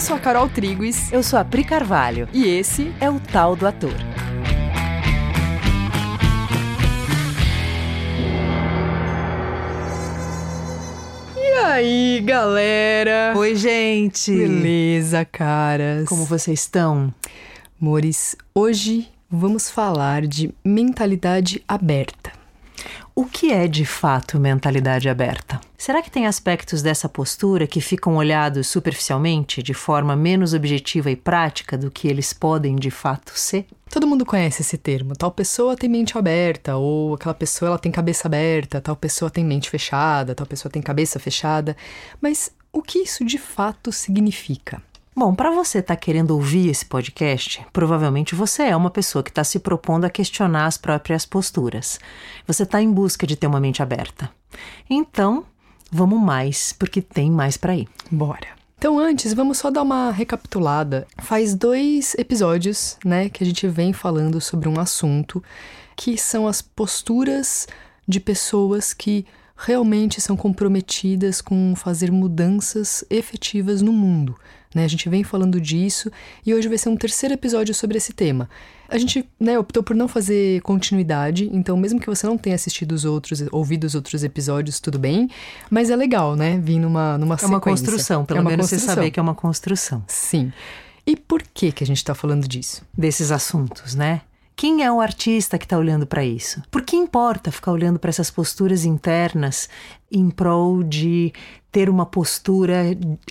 Eu sou a Carol Triguis. Eu sou a Pri Carvalho. E esse é o Tal do Ator. E aí, galera? Oi, gente. Beleza, caras. Como vocês estão? Mores, hoje vamos falar de mentalidade aberta. O que é de fato mentalidade aberta? Será que tem aspectos dessa postura que ficam olhados superficialmente, de forma menos objetiva e prática do que eles podem de fato ser? Todo mundo conhece esse termo. Tal pessoa tem mente aberta, ou aquela pessoa ela tem cabeça aberta, tal pessoa tem mente fechada, tal pessoa tem cabeça fechada. Mas o que isso de fato significa? Bom, para você estar tá querendo ouvir esse podcast, provavelmente você é uma pessoa que está se propondo a questionar as próprias posturas. Você está em busca de ter uma mente aberta. Então, vamos mais, porque tem mais para ir. Bora. Então, antes, vamos só dar uma recapitulada. Faz dois episódios, né, que a gente vem falando sobre um assunto que são as posturas de pessoas que realmente são comprometidas com fazer mudanças efetivas no mundo. Né? A gente vem falando disso e hoje vai ser um terceiro episódio sobre esse tema. A gente né, optou por não fazer continuidade, então mesmo que você não tenha assistido os outros, ouvido os outros episódios, tudo bem. Mas é legal, né? Vir numa, numa é sequência. É uma construção, pelo é menos construção. você saber que é uma construção. Sim. E por que, que a gente está falando disso? Desses assuntos, né? Quem é o artista que está olhando para isso? Por que importa ficar olhando para essas posturas internas em prol de ter uma postura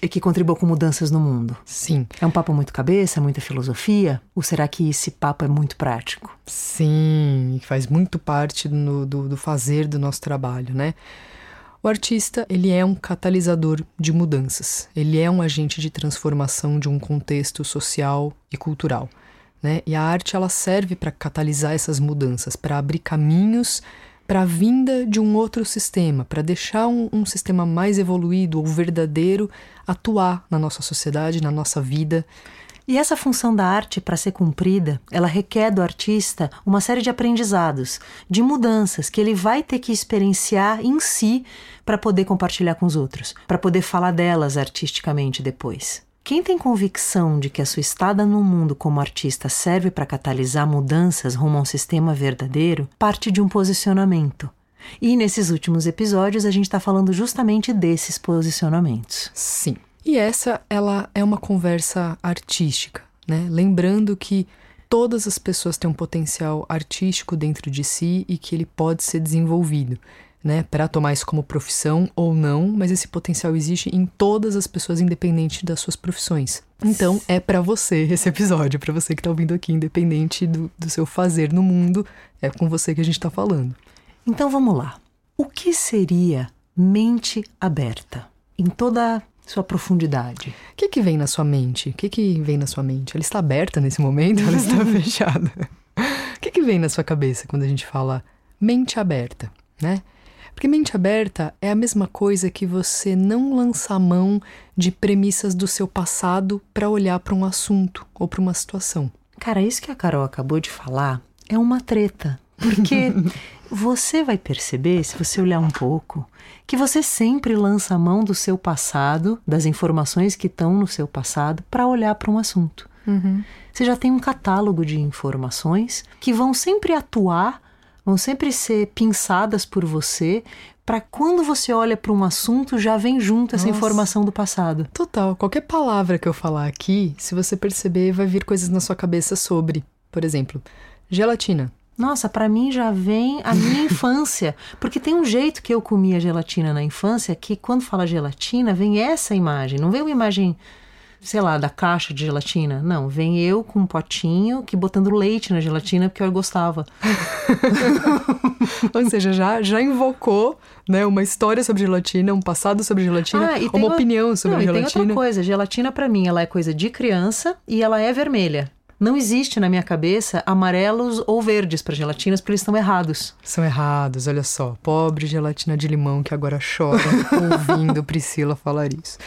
que contribua com mudanças no mundo? Sim. É um papo muito cabeça, muita filosofia? Ou será que esse papo é muito prático? Sim, faz muito parte do, do, do fazer do nosso trabalho, né? O artista, ele é um catalisador de mudanças. Ele é um agente de transformação de um contexto social e cultural. Né? E a arte ela serve para catalisar essas mudanças, para abrir caminhos para a vinda de um outro sistema, para deixar um, um, sistema mais evoluído ou verdadeiro atuar na nossa sociedade, na nossa vida. E essa função da arte, para ser cumprida, ela requer do artista uma série de aprendizados, de mudanças que ele vai ter que experienciar em si para poder compartilhar com os outros, para poder falar delas artisticamente depois. Quem tem convicção de que a sua estada no mundo como artista serve para catalisar mudanças rumo a um sistema verdadeiro, parte de um posicionamento. E nesses últimos episódios a gente está falando justamente desses posicionamentos. Sim. E essa ela é uma conversa artística, né? Lembrando que todas as pessoas têm um potencial artístico dentro de si e que ele pode ser desenvolvido né, para tomar isso como profissão ou não, mas esse potencial existe em todas as pessoas, independente das suas profissões. Então é para você esse episódio, para você que tá ouvindo aqui, independente do, do seu fazer no mundo, é com você que a gente tá falando. Então vamos lá. O que seria mente aberta em toda sua profundidade? O que, que vem na sua mente? O que, que vem na sua mente? Ela está aberta nesse momento? Ela está fechada? O que, que vem na sua cabeça quando a gente fala mente aberta, né? Porque mente aberta é a mesma coisa que você não lançar mão de premissas do seu passado para olhar para um assunto ou para uma situação. Cara, isso que a Carol acabou de falar é uma treta. Porque você vai perceber, se você olhar um pouco, que você sempre lança a mão do seu passado, das informações que estão no seu passado, para olhar para um assunto. Uhum. Você já tem um catálogo de informações que vão sempre atuar vão sempre ser pinçadas por você para quando você olha para um assunto já vem junto essa Nossa. informação do passado. Total. Qualquer palavra que eu falar aqui, se você perceber, vai vir coisas na sua cabeça sobre, por exemplo, gelatina. Nossa, para mim já vem a minha infância, porque tem um jeito que eu comia gelatina na infância que quando fala gelatina vem essa imagem, não vem uma imagem sei lá, da caixa de gelatina. Não, vem eu com um potinho que botando leite na gelatina porque eu gostava. Ou seja, já, já invocou né, uma história sobre gelatina, um passado sobre gelatina, ah, uma opinião sobre não, gelatina. E tem outra coisa, gelatina para mim ela é coisa de criança e ela é vermelha. Não existe na minha cabeça amarelos ou verdes para gelatinas, porque eles estão errados. São errados, olha só. Pobre gelatina de limão que agora chora ouvindo Priscila falar isso.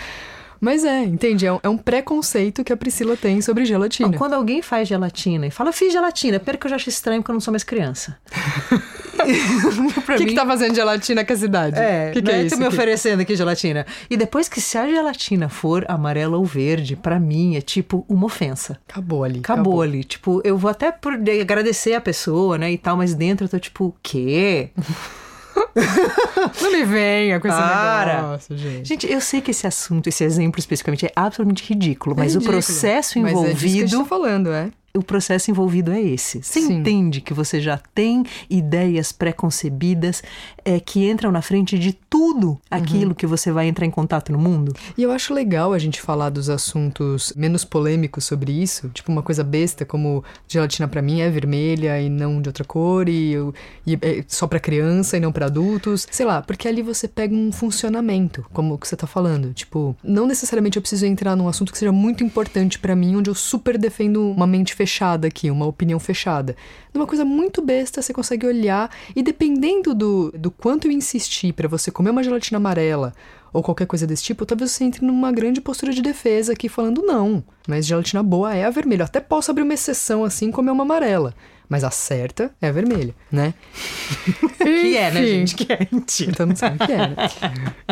Mas é, entende? É um, é um preconceito que a Priscila tem sobre gelatina. Não, quando alguém faz gelatina e fala, fiz gelatina, primeiro que eu já acho estranho porque eu não sou mais criança. O que, que tá fazendo gelatina com essa idade? É, que, que né? é isso? Me oferecendo aqui gelatina. E depois que se a gelatina for amarela ou verde, pra mim é tipo uma ofensa. Acabou ali. Acabou, ali. Tipo, eu vou até por agradecer a pessoa, né, e tal, mas dentro eu tô tipo, quê? Não me venha com esse Para. negócio, gente. Gente, eu sei que esse assunto, esse exemplo especificamente é absolutamente ridículo, mas É o ridículo. processo Mas é disso que a gente envolvido tá falando, é. O processo envolvido é esse. Você Sim. entende que você já tem ideias pré-concebidas é, que entram na frente de tudo aquilo que você vai entrar em contato no mundo? E eu acho legal a gente falar dos assuntos menos polêmicos sobre isso, tipo uma coisa besta como gelatina pra mim é vermelha e não de outra cor e, eu- e é só pra criança e não pra adultos, sei lá, porque ali você pega um funcionamento, como o que você tá falando, tipo, não necessariamente eu preciso entrar num assunto que seja muito importante pra mim, onde eu super defendo uma mente fechada aqui, uma opinião fechada. Numa coisa muito besta, você consegue olhar e dependendo do, do quanto eu insistir pra você comer uma gelatina amarela ou qualquer coisa desse tipo, talvez você entre numa grande postura de defesa aqui falando não, mas gelatina boa é a vermelha. Eu até posso abrir uma exceção assim e comer uma amarela, mas a certa é a vermelha, né? Que é, né, gente? Que é mentira. Então não sabe o que é, né?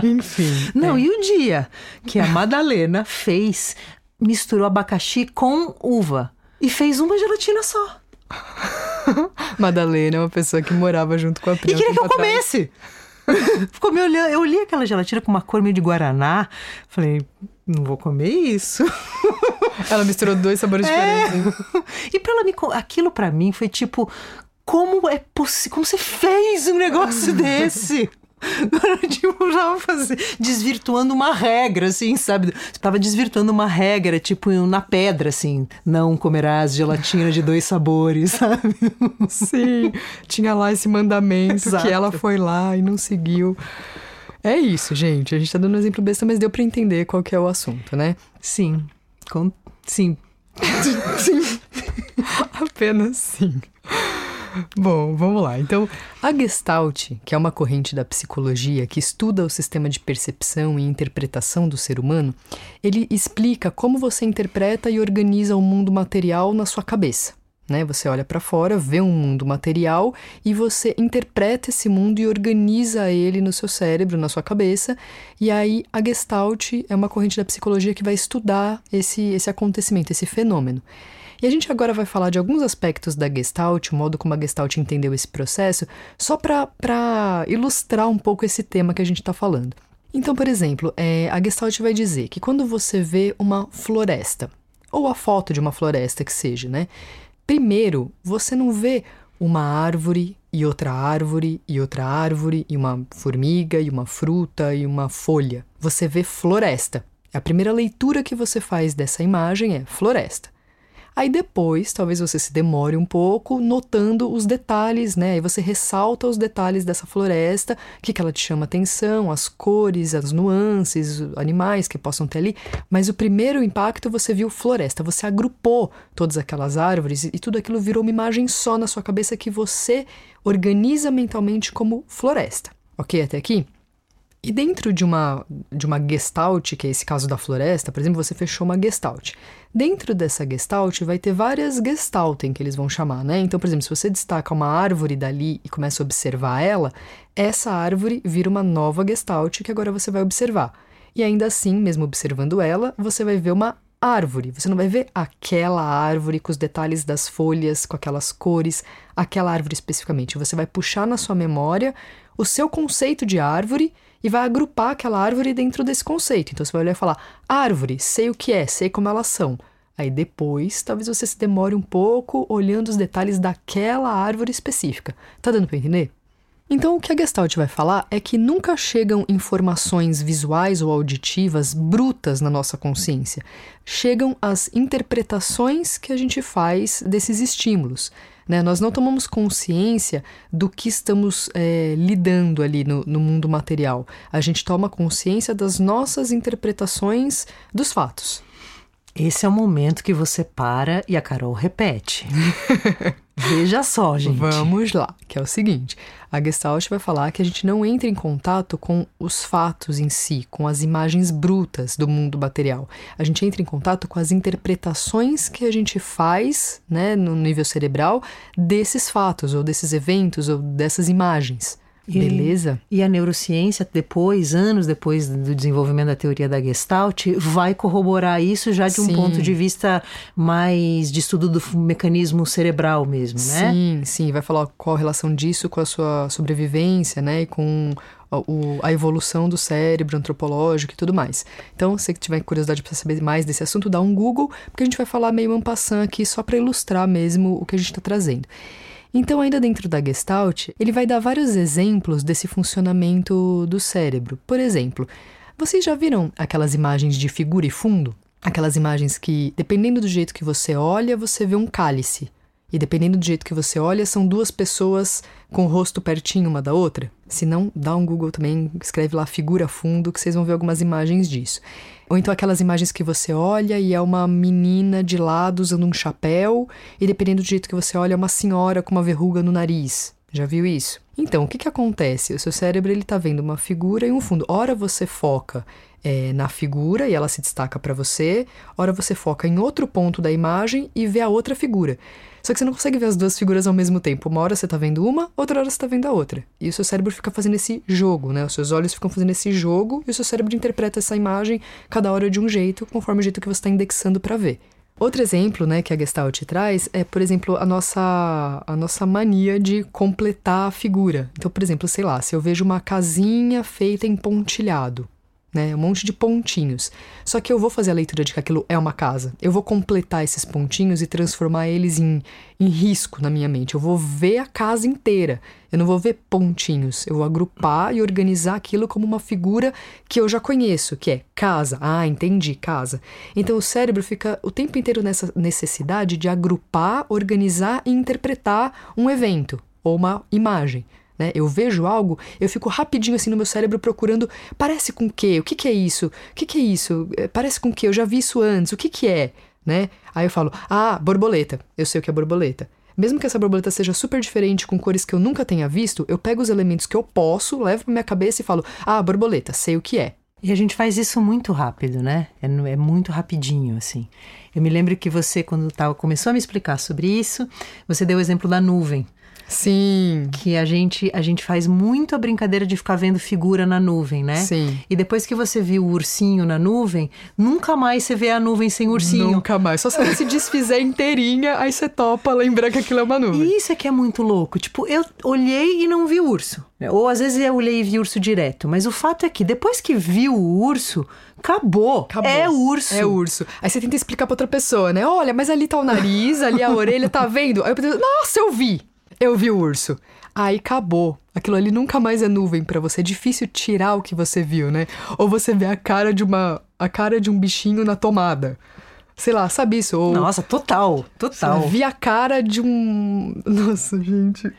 Enfim. Não, é. e o dia que a Madalena fez, misturou abacaxi com uva e fez uma gelatina só. Madalena é uma pessoa que morava junto com a E Pri. há um queria que eu atrás. comesse. Ficou me olhando. Eu olhei aquela gelatina com uma cor meio de guaraná. Falei, não vou comer isso. Ela misturou dois sabores É. diferentes. E pra ela me. Aquilo pra mim foi tipo. Como é possível? Como você fez um negócio desse? tipo, eu tava fazendo, desvirtuando uma regra, assim, sabe? Você tava desvirtuando uma regra, tipo, na pedra, assim. Não comerás gelatina de dois sabores, sabe? Sim, tinha lá esse mandamento Exato. que ela foi lá e não seguiu. É isso, gente. A gente tá dando um exemplo besta, mas deu pra entender qual que é o assunto, né? Sim. Com... Sim. Apenas sim. Bom, vamos lá. Então, a Gestalt, que é uma corrente da psicologia que estuda o sistema de percepção e interpretação do ser humano, ele explica como você interpreta e organiza o mundo material na sua cabeça. Né? Você olha para fora, vê um mundo material e você interpreta esse mundo e organiza ele no seu cérebro, na sua cabeça. E aí a Gestalt é uma corrente da psicologia que vai estudar esse, esse acontecimento, esse fenômeno. E a gente agora vai falar de alguns aspectos da Gestalt, o modo como a Gestalt entendeu esse processo, só para ilustrar um pouco esse tema que a gente está falando. Então, por exemplo, é, a Gestalt vai dizer que quando você vê uma floresta, ou a foto de uma floresta que seja, né? Primeiro, você não vê uma árvore e outra árvore e outra árvore e uma formiga e uma fruta e uma folha. Você vê floresta. A primeira leitura que você faz dessa imagem é floresta. Aí depois, talvez você se demore um pouco notando os detalhes, né? Aí você ressalta os detalhes dessa floresta, o que, que ela te chama atenção, as cores, as nuances, animais que possam ter ali. Mas o primeiro impacto você viu floresta, você agrupou todas aquelas árvores e tudo aquilo virou uma imagem só na sua cabeça que você organiza mentalmente como floresta. Ok até aqui? E dentro de uma, de uma gestalt, que é esse caso da floresta, por exemplo, você fechou uma gestalt. Dentro dessa gestalt vai ter várias gestalten que eles vão chamar, né? Então, por exemplo, se você destaca uma árvore dali e começa a observar ela, essa árvore vira uma nova gestalt que agora você vai observar. E ainda assim, mesmo observando ela, você vai ver uma árvore. Você não vai ver aquela árvore com os detalhes das folhas, com aquelas cores, aquela árvore especificamente. Você vai puxar na sua memória o seu conceito de árvore e vai agrupar aquela árvore dentro desse conceito. Então você vai olhar e falar: árvore, sei o que é, sei como elas são. Aí depois, talvez você se demore um pouco olhando os detalhes daquela árvore específica. Tá dando para entender? Então, o que a Gestalt vai falar é que nunca chegam informações visuais ou auditivas brutas na nossa consciência. Chegam as interpretações que a gente faz desses estímulos. Né? Nós não tomamos consciência do que estamos é, lidando ali no, no mundo material. A gente toma consciência das nossas interpretações dos fatos. Esse é o momento que você para e a Carol repete. Veja só, gente. Vamos lá, que é o seguinte: a Gestalt vai falar que a gente não entra em contato com os fatos em si, com as imagens brutas do mundo material. A gente entra em contato com as interpretações que a gente faz, né, no nível cerebral, desses fatos, ou desses eventos, ou dessas imagens. Beleza? E a neurociência, depois, anos depois do desenvolvimento da teoria da Gestalt, vai corroborar isso já de um Sim. ponto de vista mais de estudo do mecanismo cerebral mesmo, né? Sim, sim, vai falar qual a relação disso com a sua sobrevivência, né, e com a, o- a evolução do cérebro antropológico e tudo mais. Então, se você tiver curiosidade para saber mais desse assunto, dá um Google, porque a gente vai falar meio en passant aqui só para ilustrar mesmo o que a gente está trazendo. Então, ainda dentro da Gestalt, ele vai dar vários exemplos desse funcionamento do cérebro. Por exemplo, vocês já viram aquelas imagens de figura e fundo? Aquelas imagens que, dependendo do jeito que você olha, você vê um cálice. E dependendo do jeito que você olha, são duas pessoas com o rosto pertinho uma da outra. Se não, dá um Google também, escreve lá figura fundo, que vocês vão ver algumas imagens disso. Ou então aquelas imagens que você olha e é uma menina de lado usando um chapéu, e dependendo do jeito que você olha, é uma senhora com uma verruga no nariz. Já viu isso? Então, o que, que acontece? O seu cérebro ele tá vendo uma figura e um fundo. Ora você foca é, na figura e ela se destaca para você, ora você foca em outro ponto da imagem e vê a outra figura. Só que você não consegue ver as duas figuras ao mesmo tempo. Uma hora você tá vendo uma, outra hora você tá vendo a outra. E o seu cérebro fica fazendo esse jogo, né? Os seus olhos ficam fazendo esse jogo e o seu cérebro interpreta essa imagem cada hora de um jeito, conforme o jeito que você está indexando para ver. Outro exemplo, né, que a Gestalt traz é, por exemplo, a nossa, a nossa mania de completar a figura. Então, por exemplo, sei lá, se eu vejo uma casinha feita em pontilhado, né, um monte de pontinhos. Só que eu vou fazer a leitura de que aquilo é uma casa. Eu vou completar esses pontinhos e transformar eles em, em risco na minha mente. Eu vou ver a casa inteira. Eu não vou ver pontinhos. Eu vou agrupar e organizar aquilo como uma figura que eu já conheço, que é casa. Ah, entendi, casa. Então o cérebro fica o tempo inteiro nessa necessidade de agrupar, organizar e interpretar um evento ou uma imagem. Né? Eu vejo algo, eu fico rapidinho assim no meu cérebro procurando, parece com o quê? O que, que é isso? O que, que é isso? É, Parece com o quê? Eu já vi isso antes, o que, que é? Né? Aí eu falo, ah, borboleta. Eu sei o que é borboleta. Mesmo que essa borboleta seja super diferente, com cores que eu nunca tenha visto, eu pego os elementos que eu posso, levo pra minha cabeça e falo, ah, borboleta, sei o que é. E a gente faz isso muito rápido, né? É, é muito rapidinho, assim. Eu me lembro que você, quando tava, começou a me explicar sobre isso, você deu o exemplo da nuvem. Sim. Que a gente, a gente faz muito a brincadeira de ficar vendo figura na nuvem, né? Sim. E depois que você viu o ursinho na nuvem, nunca mais você vê a nuvem sem ursinho. Nunca mais. Só se ela se desfizer inteirinha, aí você topa lembrar que aquilo é uma nuvem. E isso é que é muito louco. Tipo, eu olhei e não vi o urso. Ou às vezes eu olhei e vi urso direto. Mas o fato é que depois que viu o urso, acabou. Acabou. É urso. É urso. Aí você tenta explicar pra outra pessoa, né? Olha, mas ali tá o nariz, ali a orelha, tá vendo? Aí eu penso, nossa, eu vi. Eu vi o urso. Aí acabou. Aquilo ali nunca mais é nuvem pra você. É difícil tirar o que você viu, né? Ou você vê a cara de uma a cara de um bichinho na tomada. Sei lá, sabe isso? Ou Nossa, total, total. Vi a cara de um. Nossa, gente.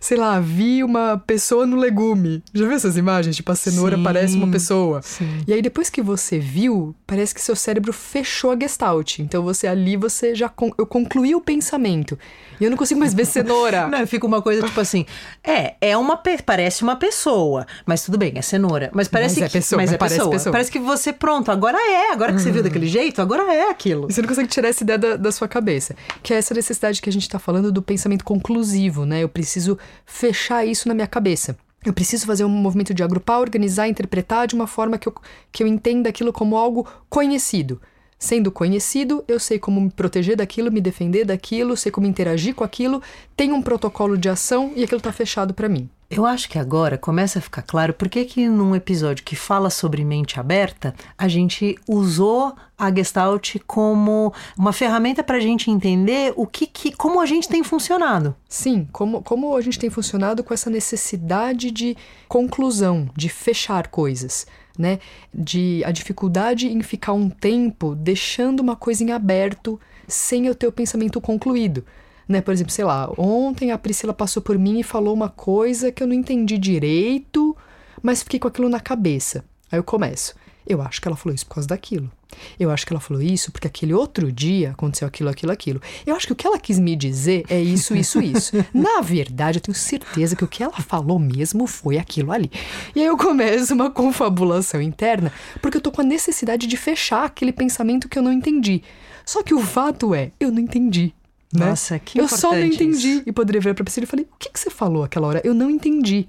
Sei lá, vi uma pessoa no legume. Já viu essas imagens? Tipo, a cenoura Sim, parece uma pessoa. sim. E aí, depois que você viu, parece que seu cérebro fechou a gestalt. Então, você ali, você já. Con... Eu concluí o pensamento. E eu não consigo mais ver cenoura. Não, fica uma coisa tipo assim, é, é uma pe- parece uma pessoa, mas tudo bem, é cenoura, mas parece Mas é que, pessoa, mas mas é parece pessoa. pessoa. Parece que você pronto, agora é, agora que você viu daquele jeito, agora é aquilo. E você não consegue tirar essa ideia da, da sua cabeça. Que é essa necessidade que a gente tá falando do pensamento conclusivo, né? Eu preciso fechar isso na minha cabeça. Eu preciso fazer um movimento de agrupar, organizar, interpretar de uma forma que eu, que eu entenda aquilo como algo conhecido. Sendo conhecido, eu sei como me proteger daquilo, me defender daquilo, sei como interagir com aquilo, tenho um protocolo de ação e aquilo tá fechado para mim. Eu acho que agora começa a ficar claro por que que num episódio que fala sobre mente aberta, a gente usou a Gestalt como uma ferramenta para a gente entender o que, que como a gente tem funcionado. Sim, como, como a gente tem funcionado com essa necessidade de conclusão, de fechar coisas, né? De a dificuldade em ficar um tempo deixando uma coisa em aberto sem eu ter o pensamento concluído. Né? Por exemplo, sei lá, ontem a Priscila passou por mim e falou uma coisa que eu não entendi direito, mas fiquei com aquilo na cabeça. Aí eu começo. Eu acho que ela falou isso por causa daquilo. Eu acho que ela falou isso porque aquele outro dia aconteceu aquilo, aquilo, aquilo. Eu acho que o que ela quis me dizer é isso, isso, isso. Na verdade, eu tenho certeza que o que ela falou mesmo foi aquilo ali. E aí eu começo uma confabulação interna porque eu tô com a necessidade de fechar aquele pensamento que eu não entendi. Só que o fato é, eu não entendi. Né? Nossa, que Eu só não entendi. isso. E poderia virar pra Priscila e falei: o que, que você falou aquela hora? Eu não entendi.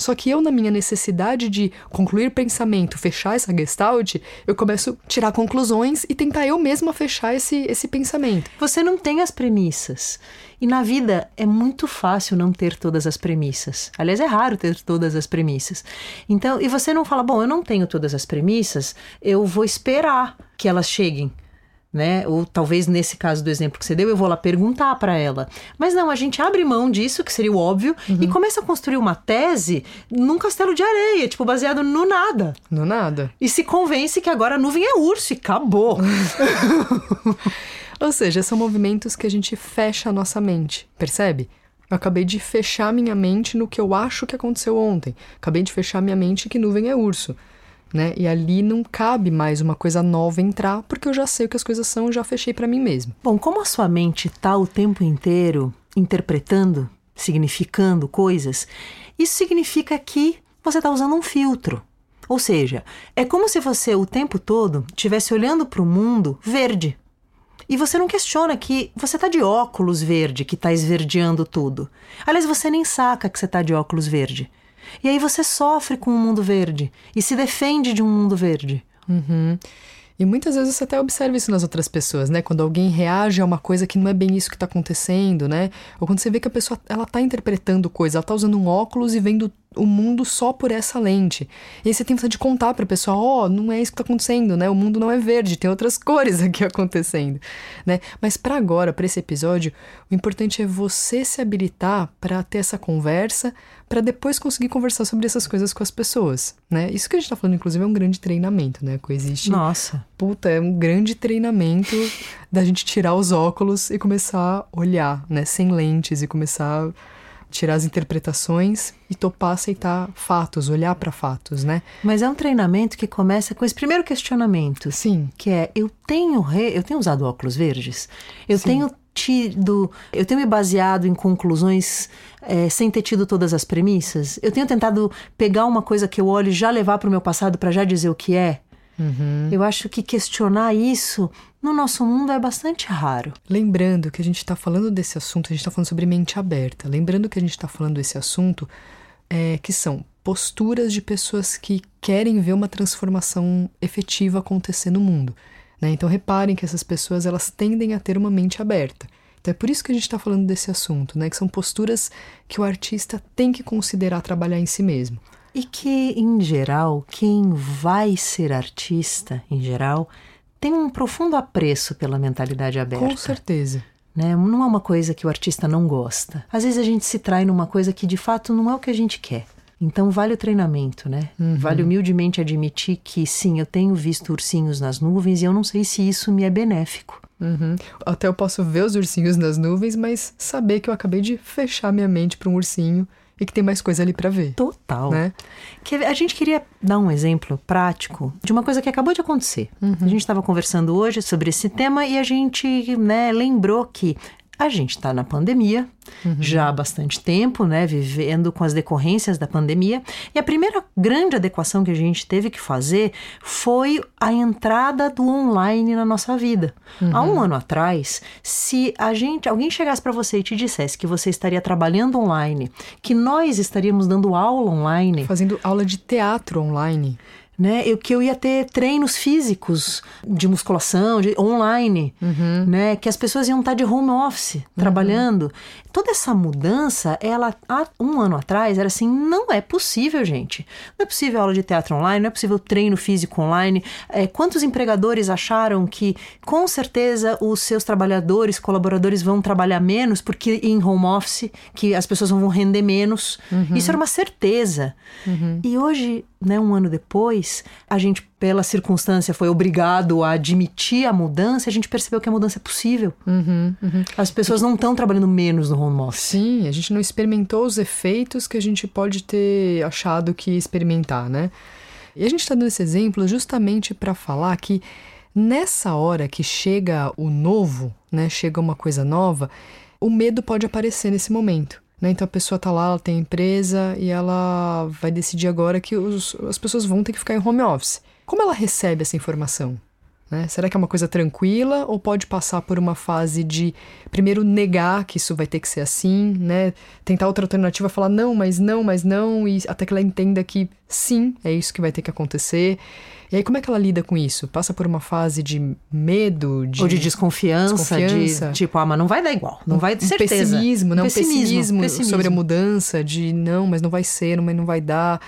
Só que eu, na minha necessidade de concluir pensamento, fechar essa gestalt, eu começo a tirar conclusões e tentar eu mesma fechar esse, esse pensamento. Você não tem as premissas. E na vida é muito fácil não ter todas as premissas. Aliás, é raro ter todas as premissas. Então, e você não fala, bom, eu não tenho todas as premissas, eu vou esperar que elas cheguem. Né? Ou talvez nesse caso do exemplo que você deu, eu vou lá perguntar para ela. Mas não, a gente abre mão disso, que seria o óbvio, e começa a construir uma tese num castelo de areia, tipo, baseado no nada. No nada. E se convence que agora a nuvem é urso e acabou. Ou seja, são movimentos que a gente fecha a nossa mente, percebe? Eu acabei de fechar minha mente no que eu acho que aconteceu ontem. Acabei de fechar minha mente que nuvem é urso. Né? E ali não cabe mais uma coisa nova entrar, porque eu já sei o que as coisas são, eu já fechei para mim mesmo. Bom, como a sua mente está o tempo inteiro interpretando, significando coisas, isso significa que você está usando um filtro. Ou seja, é como se você o tempo todo estivesse olhando para o mundo verde. E você não questiona que você está de óculos verde, que está esverdeando tudo. Aliás, você nem saca que você está de óculos verde. E aí você sofre com um mundo verde e se defende de um mundo verde. Uhum. E muitas vezes você até observa isso nas outras pessoas, né? Quando alguém reage a uma coisa que não é bem isso que está acontecendo, né? Ou quando você vê que a pessoa ela tá interpretando coisa, ela tá usando um óculos e vendo o mundo só por essa lente. E aí você tem vontade de contar para a pessoa, ó, oh, não é isso que tá acontecendo, né? O mundo não é verde, tem outras cores aqui acontecendo, né? Mas para agora, para esse episódio, o importante é você se habilitar para ter essa conversa, para depois conseguir conversar sobre essas coisas com as pessoas, né? Isso que a gente tá falando, inclusive, é um grande treinamento, né? Coexiste. Nossa. Puta, é um grande treinamento da gente tirar os óculos e começar a olhar, né? Sem lentes e começar a tirar as interpretações e topar aceitar fatos, olhar para fatos, né? Mas é um treinamento que começa com esse primeiro questionamento. Sim. Que é, eu tenho, re... eu tenho usado óculos verdes? Eu Sim. tenho tido, eu tenho me baseado em conclusões é, sem ter tido todas as premissas? Eu tenho tentado pegar uma coisa que eu olho e já levar para o meu passado para já dizer o que é? Uhum. Eu acho que questionar isso no nosso mundo é bastante raro. Lembrando que a gente está falando desse assunto, a gente está falando sobre mente aberta. Lembrando que a gente está falando desse assunto, é, que são posturas de pessoas que querem ver uma transformação efetiva acontecer no mundo. Né? Então reparem que essas pessoas elas tendem a ter uma mente aberta. Então é por isso que a gente está falando desse assunto, né? Que são posturas que o artista tem que considerar trabalhar em si mesmo. E que, em geral, quem vai ser artista, em geral, tem um profundo apreço pela mentalidade aberta. Com certeza. Né? Não é uma coisa que o artista não gosta. Às vezes a gente se trai numa coisa que de fato não é o que a gente quer. Então vale o treinamento, né? Uhum. Vale humildemente admitir que sim, eu tenho visto ursinhos nas nuvens e eu não sei se isso me é benéfico. Uhum. Até eu posso ver os ursinhos nas nuvens, mas saber que eu acabei de fechar minha mente para um ursinho e que tem mais coisa ali para ver. Total. Né? Que a gente queria dar um exemplo prático de uma coisa que acabou de acontecer. Uhum. A gente estava conversando hoje sobre esse tema e a gente né, lembrou que a gente está na pandemia uhum. já há bastante tempo, né, vivendo com as decorrências da pandemia. E a primeira grande adequação que a gente teve que fazer foi a entrada do online na nossa vida. Uhum. Há um ano atrás, se a gente, alguém chegasse para você e te dissesse que você estaria trabalhando online, que nós estaríamos dando aula online, fazendo aula de teatro online, né? Eu, que eu ia ter treinos físicos de musculação, de online, uhum. né? Que as pessoas iam estar de home office, uhum. trabalhando. Toda essa mudança, ela há um ano atrás era assim, não é possível, gente. Não é possível aula de teatro online, não é possível treino físico online. É, quantos empregadores acharam que, com certeza, os seus trabalhadores, colaboradores vão trabalhar menos porque em home office, que as pessoas vão render menos. Uhum. Isso era uma certeza. Uhum. E hoje, né, um ano depois, a gente, pela circunstância, foi obrigado a admitir a mudança a gente percebeu que a mudança é possível. Uhum, uhum. As pessoas não estão trabalhando menos no home office. Sim, a gente não experimentou os efeitos que a gente pode ter achado que experimentar, né? E a gente está dando esse exemplo justamente para falar que nessa hora que chega o novo, né, chega uma coisa nova, o medo pode aparecer nesse momento. Né? Então a pessoa tá lá, ela tem empresa e ela vai decidir agora que os, as pessoas vão ter que ficar em home office. Como ela recebe essa informação? Né? Será que é uma coisa tranquila ou pode passar por uma fase de primeiro negar que isso vai ter que ser assim, né? Tentar outra alternativa, falar não, mas não, mas não, e até que ela entenda que sim, é isso que vai ter que acontecer. E aí, como é que ela lida com isso? Passa por uma fase de medo, de... Ou de desconfiança, desconfiança. de tipo, ah, mas não vai dar igual, não vai de um certeza. Pessimismo, não, pessimismo, pessimismo, pessimismo sobre a mudança, de não, mas não vai ser, mas não vai dar,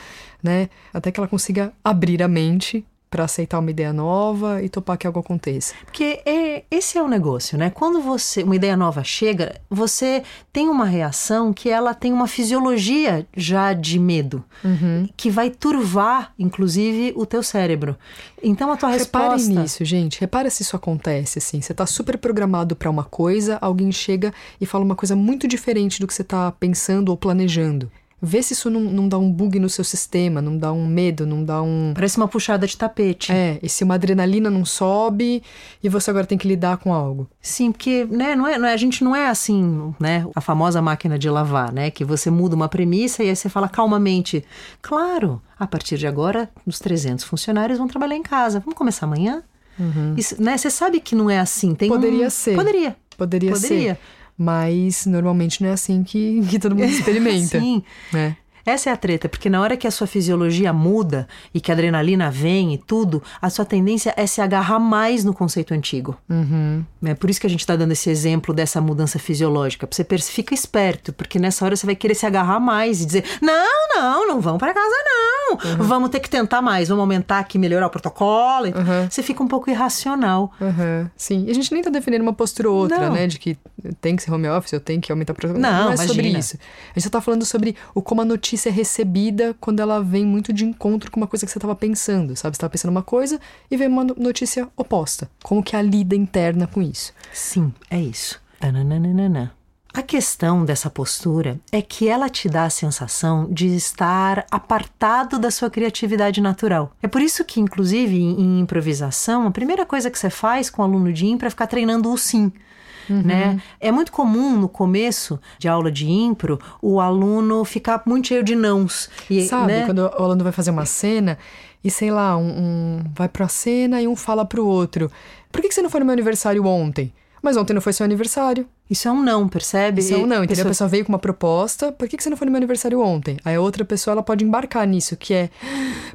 né? Até que ela consiga abrir a mente para aceitar uma ideia nova e topar que algo aconteça. Porque é, esse é o negócio, né? Quando você uma ideia nova chega, você tem uma reação que ela tem uma fisiologia já de medo, uhum. que vai turvar, inclusive, o teu cérebro. Então a tua Repare resposta. nisso, gente. Repara se isso acontece assim. Você tá super programado para uma coisa, alguém chega e fala uma coisa muito diferente do que você tá pensando ou planejando. Vê se isso não, não dá um bug no seu sistema, não dá um medo, não dá um. Parece uma puxada de tapete. É, e se uma adrenalina não sobe e você agora tem que lidar com algo. Sim, porque né, não é, não é, a gente não é assim, né? A famosa máquina de lavar, né? Que você muda uma premissa e aí você fala calmamente: claro, a partir de agora, os 300 funcionários vão trabalhar em casa. Vamos começar amanhã? Uhum. Isso, né? Você sabe que não é assim. Tem Poderia um... ser. Poderia. Poderia, Poderia. ser. Mas normalmente não é assim que, que todo mundo experimenta. Sim. Né? Essa é a treta, porque na hora que a sua fisiologia muda e que a adrenalina vem e tudo, a sua tendência é se agarrar mais no conceito antigo. Uhum. É por isso que a gente está dando esse exemplo dessa mudança fisiológica. Você fica esperto, porque nessa hora você vai querer se agarrar mais e dizer: não, não, não vamos para casa, não. Uhum. Vamos ter que tentar mais, vamos aumentar aqui, melhorar o protocolo. Uhum. Você fica um pouco irracional. Sim, e a gente nem está defendendo uma postura ou outra, não. né? De que tem que ser home office, eu tenho que aumentar o protocolo. Não, não é imagina. sobre isso. A gente só está falando sobre o como a notícia notícia é recebida quando ela vem muito de encontro com uma coisa que você estava pensando, sabe? Você estava pensando uma coisa e vem uma notícia oposta. Como que é a lida interna com isso? Sim, é isso. Tananana. A questão dessa postura é que ela te dá a sensação de estar apartado da sua criatividade natural. É por isso que, inclusive, em improvisação, a primeira coisa que você faz com o aluno de impro é ficar treinando o sim. Uhum. Né? É muito comum no começo de aula de impro o aluno ficar muito cheio de nãos. E, Sabe, né? quando o aluno vai fazer uma cena e sei lá, um, um vai pra cena e um fala pro outro: Por que, que você não foi no meu aniversário ontem? Mas ontem não foi seu aniversário. Isso é um não, percebe? Isso é um não, entendeu? Pessoa... A pessoa veio com uma proposta, por que, que você não foi no meu aniversário ontem? Aí a outra pessoa, ela pode embarcar nisso, que é,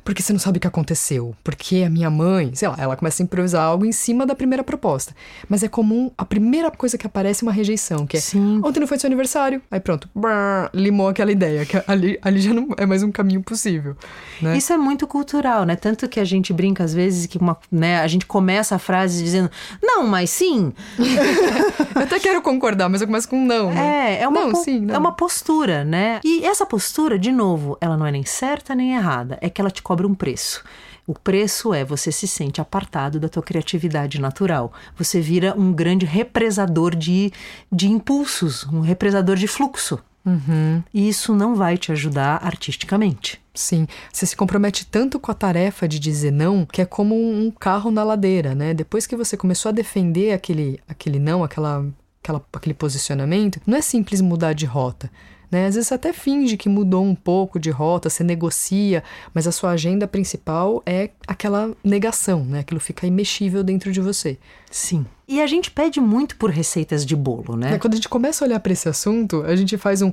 porque você não sabe o que aconteceu? Porque a minha mãe, sei lá, ela começa a improvisar algo em cima da primeira proposta. Mas é comum, a primeira coisa que aparece é uma rejeição, que é, Sim. ontem não foi seu aniversário. Aí pronto, brrr, limou aquela ideia, que ali, ali já não é mais um caminho possível. Né? Isso é muito cultural, né? Tanto que a gente brinca às vezes que uma, né, a gente começa a frase dizendo, não, mas sim. Eu até quero concordar, mas eu começo com não, né? É, é uma, não, sim, não. é uma postura, né? E essa postura, de novo, ela não é nem certa nem errada, é que ela te cobra um preço. O preço é você se sente apartado da tua criatividade natural. Você vira um grande represador de, de impulsos, um represador de fluxo. Uhum. E isso não vai te ajudar artisticamente. Sim, você se compromete tanto com a tarefa de dizer não, que é como um carro na ladeira, né? Depois que você começou a defender aquele, aquele não, aquela, aquela, aquele posicionamento, não é simples mudar de rota. Né? Às vezes você até finge que mudou um pouco de rota, você negocia, mas a sua agenda principal é aquela negação, né? Aquilo fica imexível dentro de você. Sim. E a gente pede muito por receitas de bolo, né? É, quando a gente começa a olhar para esse assunto, a gente faz um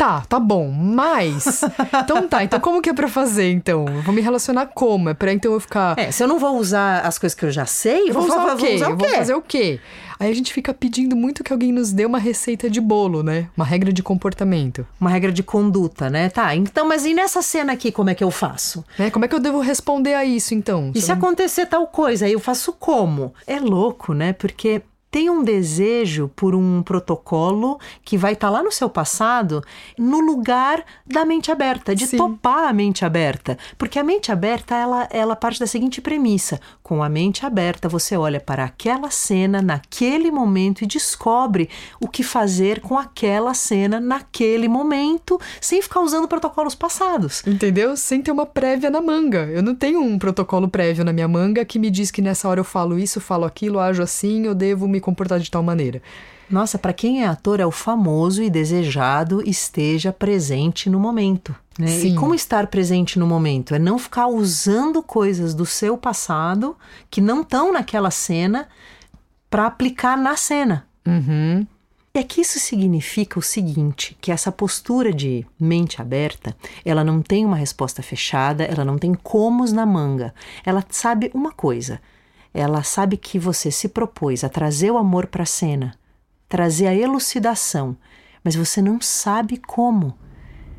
Tá, tá bom, mas. então tá, então como que é pra fazer então? Eu vou me relacionar como? É pra então eu ficar. É, se eu não vou usar as coisas que eu já sei, eu vou, vou usar o quê? Vou, usar o quê? vou fazer o quê? Aí a gente fica pedindo muito que alguém nos dê uma receita de bolo, né? Uma regra de comportamento. Uma regra de conduta, né? Tá, então, mas e nessa cena aqui, como é que eu faço? É, como é que eu devo responder a isso, então? E se, se acontecer tal coisa, aí eu faço como? É louco, né? Porque tem um desejo por um protocolo que vai estar tá lá no seu passado, no lugar da mente aberta, de Sim. topar a mente aberta. Porque a mente aberta, ela, ela parte da seguinte premissa: com a mente aberta, você olha para aquela cena naquele momento e descobre o que fazer com aquela cena naquele momento, sem ficar usando protocolos passados. Entendeu? Sem ter uma prévia na manga. Eu não tenho um protocolo prévio na minha manga que me diz que nessa hora eu falo isso, falo aquilo, ajo assim, eu devo me comportar de tal maneira. Nossa, para quem é ator, é o famoso e desejado esteja presente no momento. Né? Sim. E como estar presente no momento? É não ficar usando coisas do seu passado que não estão naquela cena para aplicar na cena. Uhum. É que isso significa o seguinte, que essa postura de mente aberta, ela não tem uma resposta fechada, ela não tem comos na manga. Ela sabe uma coisa, ela sabe que você se propôs a trazer o amor para a cena, trazer a elucidação, mas você não sabe como.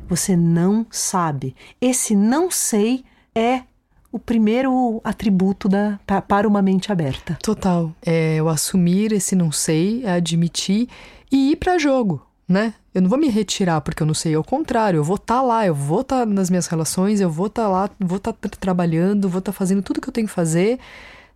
Você não sabe. Esse não sei é o primeiro atributo da, para uma mente aberta. Total. É o assumir esse não sei, admitir e ir para jogo, né? Eu não vou me retirar porque eu não sei, ao contrário, eu vou estar tá lá, eu vou estar tá nas minhas relações, eu vou estar tá lá, vou estar tá trabalhando, vou estar tá fazendo tudo que eu tenho que fazer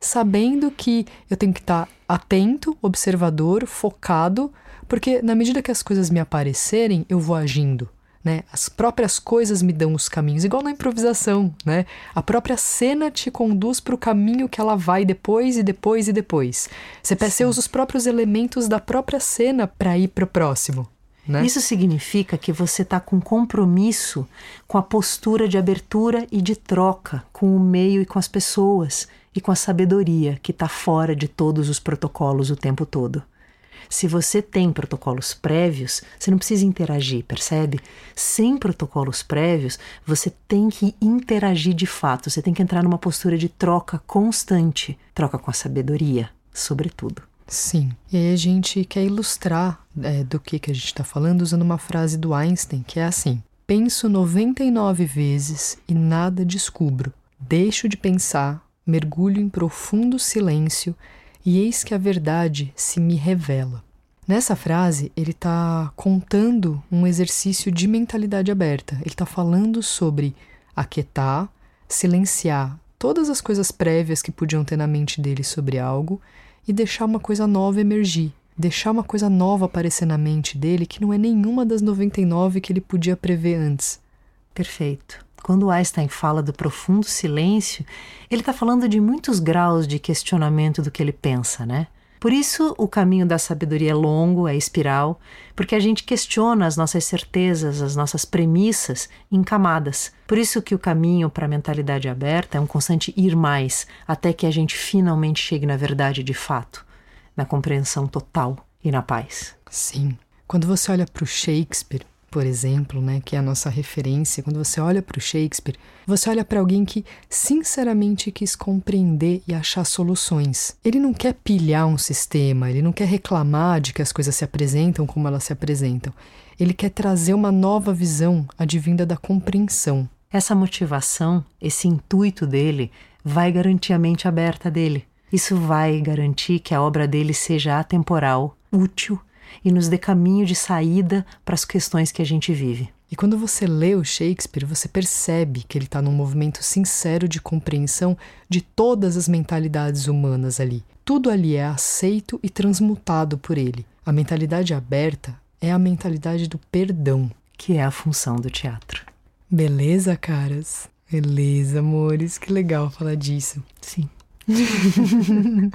sabendo que eu tenho que estar atento, observador, focado, porque na medida que as coisas me aparecerem, eu vou agindo. Né? As próprias coisas me dão os caminhos, igual na improvisação, né? A própria cena te conduz para o caminho que ela vai depois e depois e depois. Você, você usa os próprios elementos da própria cena para ir para o próximo. Né? Isso significa que você está com compromisso com a postura de abertura e de troca com o meio e com as pessoas e com a sabedoria que está fora de todos os protocolos o tempo todo. Se você tem protocolos prévios, você não precisa interagir, percebe? Sem protocolos prévios, você tem que interagir de fato, você tem que entrar numa postura de troca constante troca com a sabedoria, sobretudo. Sim. E aí a gente quer ilustrar é, do que, que a gente está falando usando uma frase do Einstein que é assim: Penso 99 vezes e nada descubro. Deixo de pensar mergulho em profundo silêncio e eis que a verdade se me revela. Nessa frase, ele está contando um exercício de mentalidade aberta. Ele está falando sobre aquietar, silenciar todas as coisas prévias que podiam ter na mente dele sobre algo e deixar uma coisa nova emergir. Deixar uma coisa nova aparecer na mente dele que não é nenhuma das 99 que ele podia prever antes. Perfeito. Quando Einstein fala do profundo silêncio, ele está falando de muitos graus de questionamento do que ele pensa, né? Por isso, o caminho da sabedoria é longo, é espiral, porque a gente questiona as nossas certezas, as nossas premissas em camadas. Por isso que o caminho para a mentalidade aberta é um constante ir mais, até que a gente finalmente chegue na verdade de fato, na compreensão total e na paz. Sim. Quando você olha para o Shakespeare, por exemplo, né, que é a nossa referência, quando você olha para o Shakespeare, você olha para alguém que sinceramente quis compreender e achar soluções. Ele não quer pilhar um sistema, ele não quer reclamar de que as coisas se apresentam como elas se apresentam. Ele quer trazer uma nova visão advinda da compreensão. Essa motivação, esse intuito dele, vai garantir a mente aberta dele. Isso vai garantir que a obra dele seja atemporal, útil e nos dê caminho de saída para as questões que a gente vive. E quando você lê o Shakespeare, você percebe que ele está num movimento sincero de compreensão de todas as mentalidades humanas ali. Tudo ali é aceito e transmutado por ele. A mentalidade aberta é a mentalidade do perdão, que é a função do teatro. Beleza, caras? Beleza, amores. Que legal falar disso. Sim.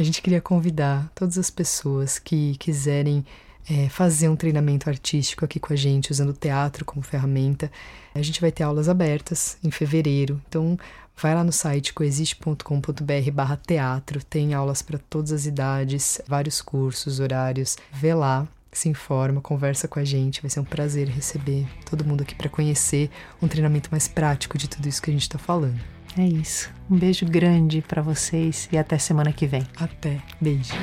A gente queria convidar todas as pessoas que quiserem é, fazer um treinamento artístico aqui com a gente, usando o teatro como ferramenta. A gente vai ter aulas abertas em fevereiro, então vai lá no site coexiste.com.br barra teatro, tem aulas para todas as idades, vários cursos, horários, vê lá, se informa, conversa com a gente, vai ser um prazer receber todo mundo aqui para conhecer um treinamento mais prático de tudo isso que a gente está falando. É isso. Um beijo grande para vocês e até semana que vem. Até. Beijo.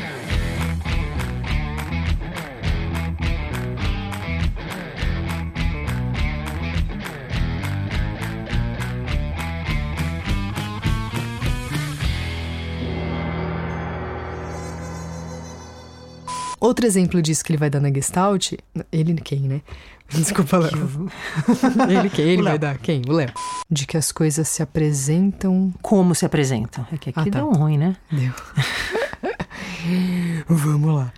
Outro exemplo disso que ele vai dar na Gestalt, ele quem, né? Desculpa, Léo. ele quem? Ele vai dar quem? O Léo. De que as coisas se apresentam. Como se apresentam? É que aqui Ah, tá. deu um ruim, né? Deu. Vamos lá.